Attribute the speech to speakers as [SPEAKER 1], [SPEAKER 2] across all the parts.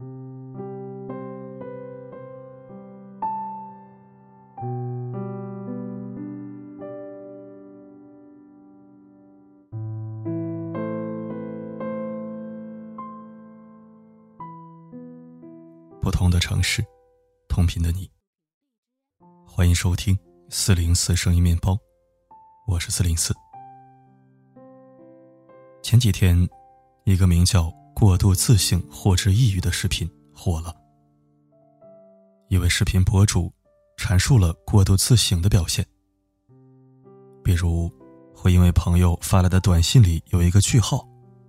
[SPEAKER 1] 不同的城市，同频的你。欢迎收听四零四声音面包，我是四零四。前几天，一个名叫“过度自信或者抑郁”的视频火了。一位视频博主阐述了过度自省的表现，比如会因为朋友发来的短信里有一个句号，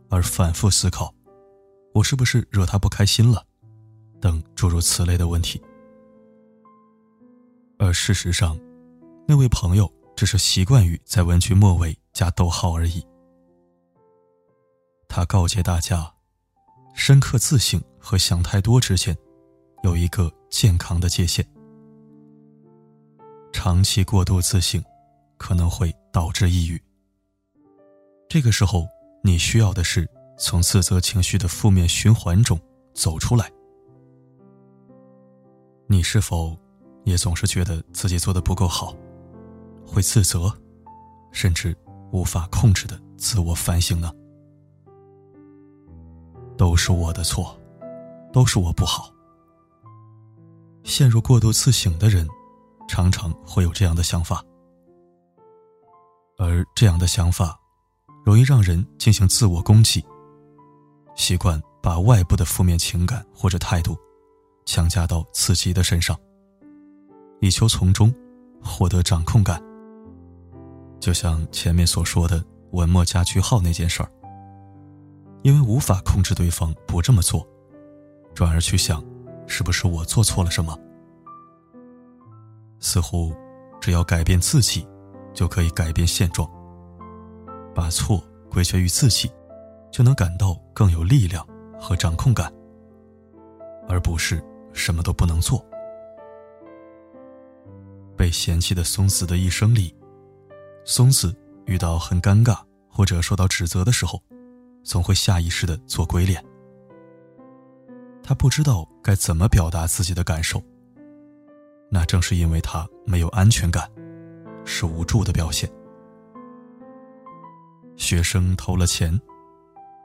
[SPEAKER 1] 而反复思考：我是不是惹他不开心了？等诸如此类的问题，而事实上，那位朋友只是习惯于在文句末尾加逗号而已。他告诫大家，深刻自省和想太多之间，有一个健康的界限。长期过度自省，可能会导致抑郁。这个时候，你需要的是从自责情绪的负面循环中走出来。你是否也总是觉得自己做的不够好，会自责，甚至无法控制的自我反省呢？都是我的错，都是我不好。陷入过度自省的人，常常会有这样的想法，而这样的想法，容易让人进行自我攻击，习惯把外部的负面情感或者态度。强加到自己的身上，以求从中获得掌控感。就像前面所说的文末加句号那件事儿，因为无法控制对方不这么做，转而去想，是不是我做错了什么？似乎只要改变自己，就可以改变现状。把错归结于自己，就能感到更有力量和掌控感，而不是。什么都不能做。被嫌弃的松子的一生里，松子遇到很尴尬或者受到指责的时候，总会下意识的做鬼脸。他不知道该怎么表达自己的感受。那正是因为他没有安全感，是无助的表现。学生偷了钱，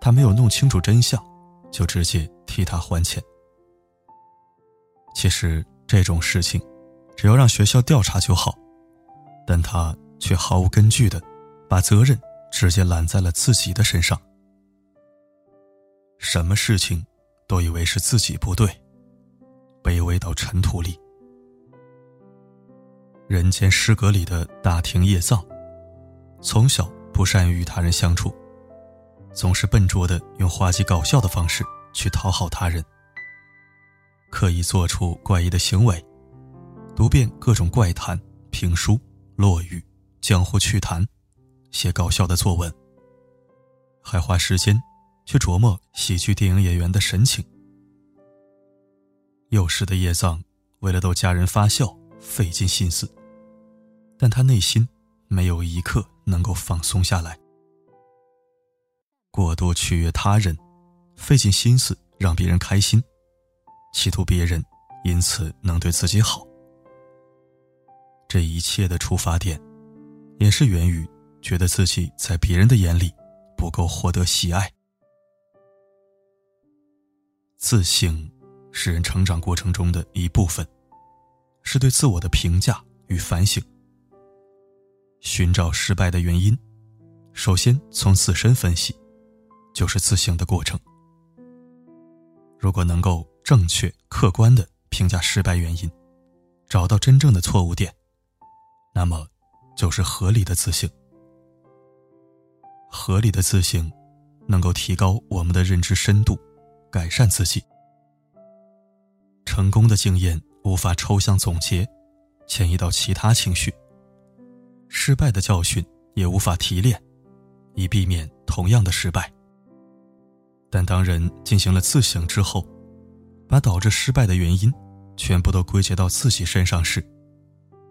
[SPEAKER 1] 他没有弄清楚真相，就直接替他还钱。其实这种事情，只要让学校调查就好，但他却毫无根据的把责任直接揽在了自己的身上。什么事情都以为是自己不对，卑微到尘土里。人间失格里的大庭叶藏，从小不善于与他人相处，总是笨拙的用滑稽搞笑的方式去讨好他人。刻意做出怪异的行为，读遍各种怪谈、评书、落语、江湖趣谈，写搞笑的作文，还花时间去琢磨喜剧电影演员的神情。幼时的叶藏为了逗家人发笑，费尽心思，但他内心没有一刻能够放松下来。过度取悦他人，费尽心思让别人开心。企图别人因此能对自己好，这一切的出发点，也是源于觉得自己在别人的眼里不够获得喜爱。自省是人成长过程中的一部分，是对自我的评价与反省。寻找失败的原因，首先从自身分析，就是自省的过程。如果能够。正确客观的评价失败原因，找到真正的错误点，那么就是合理的自省。合理的自省能够提高我们的认知深度，改善自己。成功的经验无法抽象总结，迁移到其他情绪；失败的教训也无法提炼，以避免同样的失败。但当人进行了自省之后，把导致失败的原因全部都归结到自己身上时，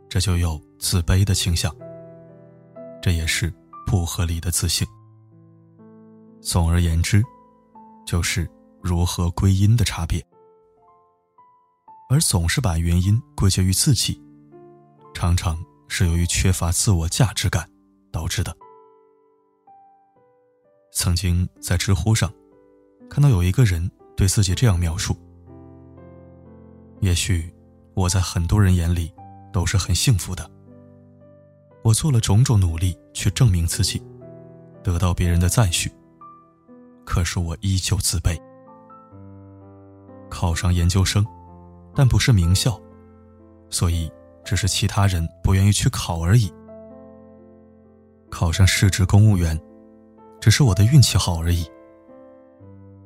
[SPEAKER 1] 这就有自卑的倾向。这也是不合理的自信。总而言之，就是如何归因的差别。而总是把原因归结于自己，常常是由于缺乏自我价值感导致的。曾经在知乎上看到有一个人对自己这样描述：“也许我在很多人眼里都是很幸福的，我做了种种努力去证明自己，得到别人的赞许。可是我依旧自卑。考上研究生，但不是名校，所以只是其他人不愿意去考而已。考上市职公务员。”只是我的运气好而已。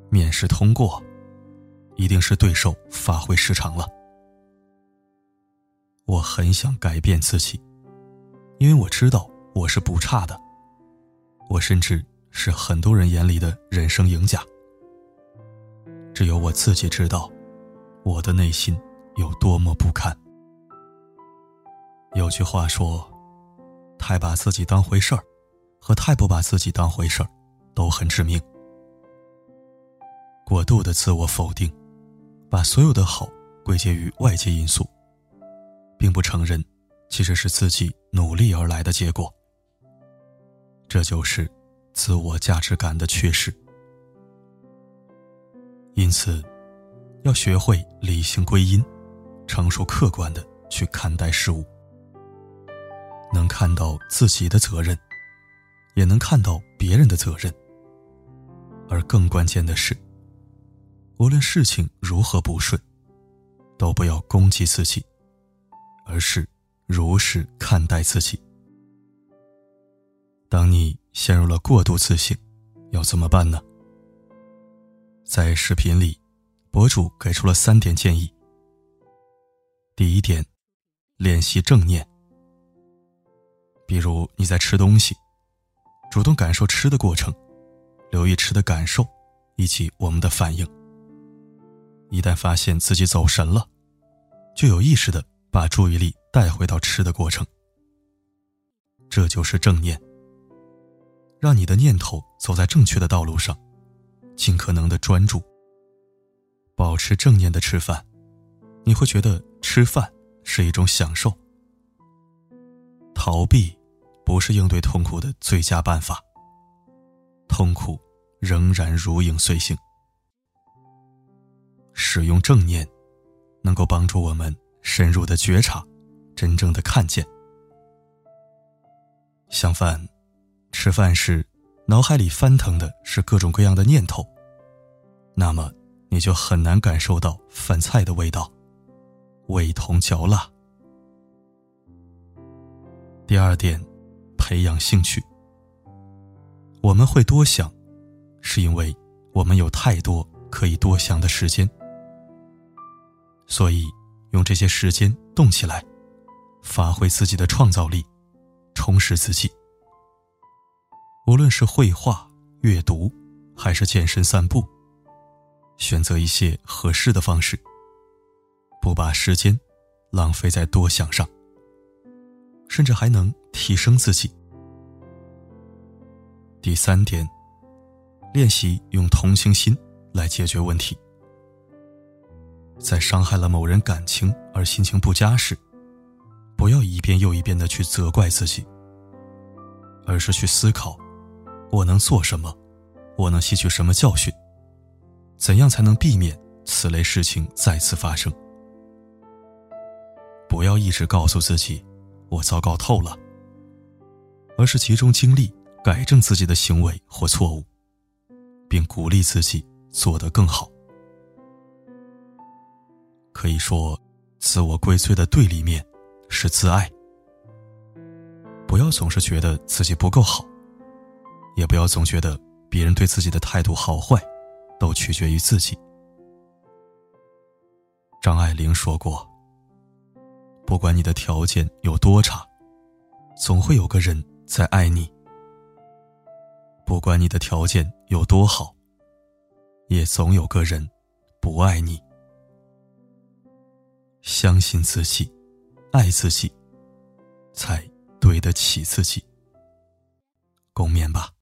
[SPEAKER 1] 面试通过，一定是对手发挥失常了。我很想改变自己，因为我知道我是不差的。我甚至是很多人眼里的人生赢家。只有我自己知道，我的内心有多么不堪。有句话说：“太把自己当回事儿。”和太不把自己当回事儿，都很致命。过度的自我否定，把所有的好归结于外界因素，并不承认其实是自己努力而来的结果。这就是自我价值感的缺失。因此，要学会理性归因，成熟客观的去看待事物，能看到自己的责任。也能看到别人的责任，而更关键的是，无论事情如何不顺，都不要攻击自己，而是如实看待自己。当你陷入了过度自信，要怎么办呢？在视频里，博主给出了三点建议。第一点，练习正念，比如你在吃东西。主动感受吃的过程，留意吃的感受，以及我们的反应。一旦发现自己走神了，就有意识的把注意力带回到吃的过程。这就是正念，让你的念头走在正确的道路上，尽可能的专注。保持正念的吃饭，你会觉得吃饭是一种享受。逃避。不是应对痛苦的最佳办法。痛苦仍然如影随形。使用正念，能够帮助我们深入的觉察，真正的看见。相反，吃饭时脑海里翻腾的是各种各样的念头，那么你就很难感受到饭菜的味道，味同嚼蜡。第二点。培养兴趣。我们会多想，是因为我们有太多可以多想的时间。所以，用这些时间动起来，发挥自己的创造力，充实自己。无论是绘画、阅读，还是健身、散步，选择一些合适的方式，不把时间浪费在多想上。甚至还能提升自己。第三点，练习用同情心来解决问题。在伤害了某人感情而心情不佳时，不要一遍又一遍的去责怪自己，而是去思考：我能做什么？我能吸取什么教训？怎样才能避免此类事情再次发生？不要一直告诉自己。我糟糕透了，而是集中精力改正自己的行为或错误，并鼓励自己做得更好。可以说，自我归罪的对立面是自爱。不要总是觉得自己不够好，也不要总觉得别人对自己的态度好坏都取决于自己。张爱玲说过。不管你的条件有多差，总会有个人在爱你；不管你的条件有多好，也总有个人不爱你。相信自己，爱自己，才对得起自己。共勉吧。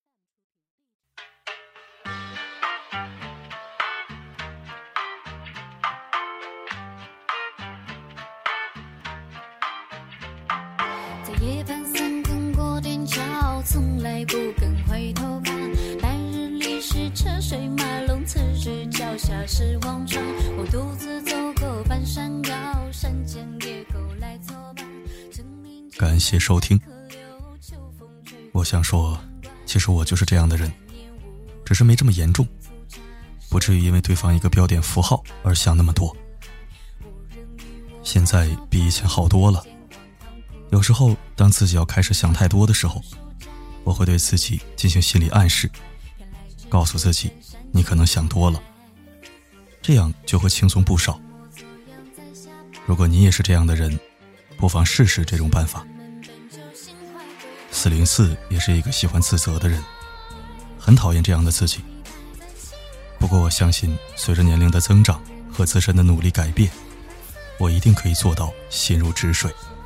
[SPEAKER 1] 夜半三更过点桥，从来不肯回头看。白日里是车水马龙，此时脚下是黄泉。我独自走过半山腰，山间野狗来作伴。
[SPEAKER 2] 感谢收听。我想说，其实我就是这样的人，只是没这么严重，不至于因为对方一个标点符号而想那么多。现在比以前好多了。有时候，当自己要开始想太多的时候，我会对自己进行心理暗示，告诉自己你可能想多了，这样就会轻松不少。如果你也是这样的人，不妨试试这种办法。四零四也是一个喜欢自责的人，很讨厌这样的自己。不过我相信，随着年龄的增长和自身的努力改变，我一定可以做到心如止水。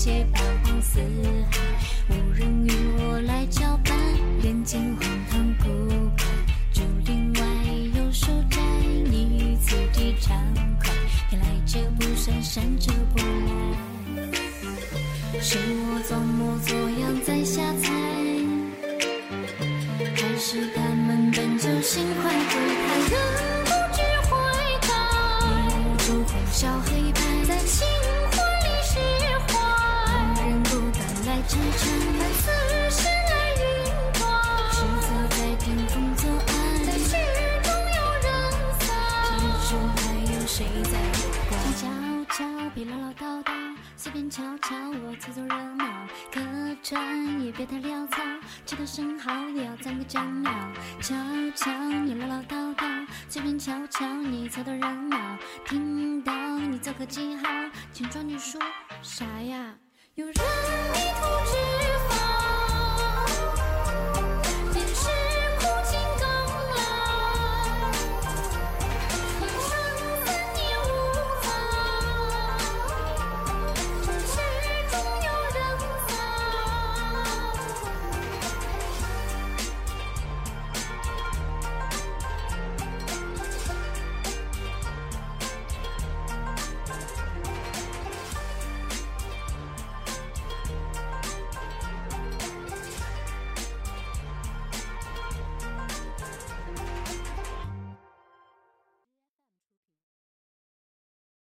[SPEAKER 2] 且彷徨四海，无人与我来交伴，人间荒唐古怪，竹林外有书斋，你于此地畅快，偏来者不善，善者不来，是我装模作样在瞎猜，还是他们本就心怀鬼胎，人不知悔改，无助红笑黑白。做个记号，请装你说啥呀？有人迷途知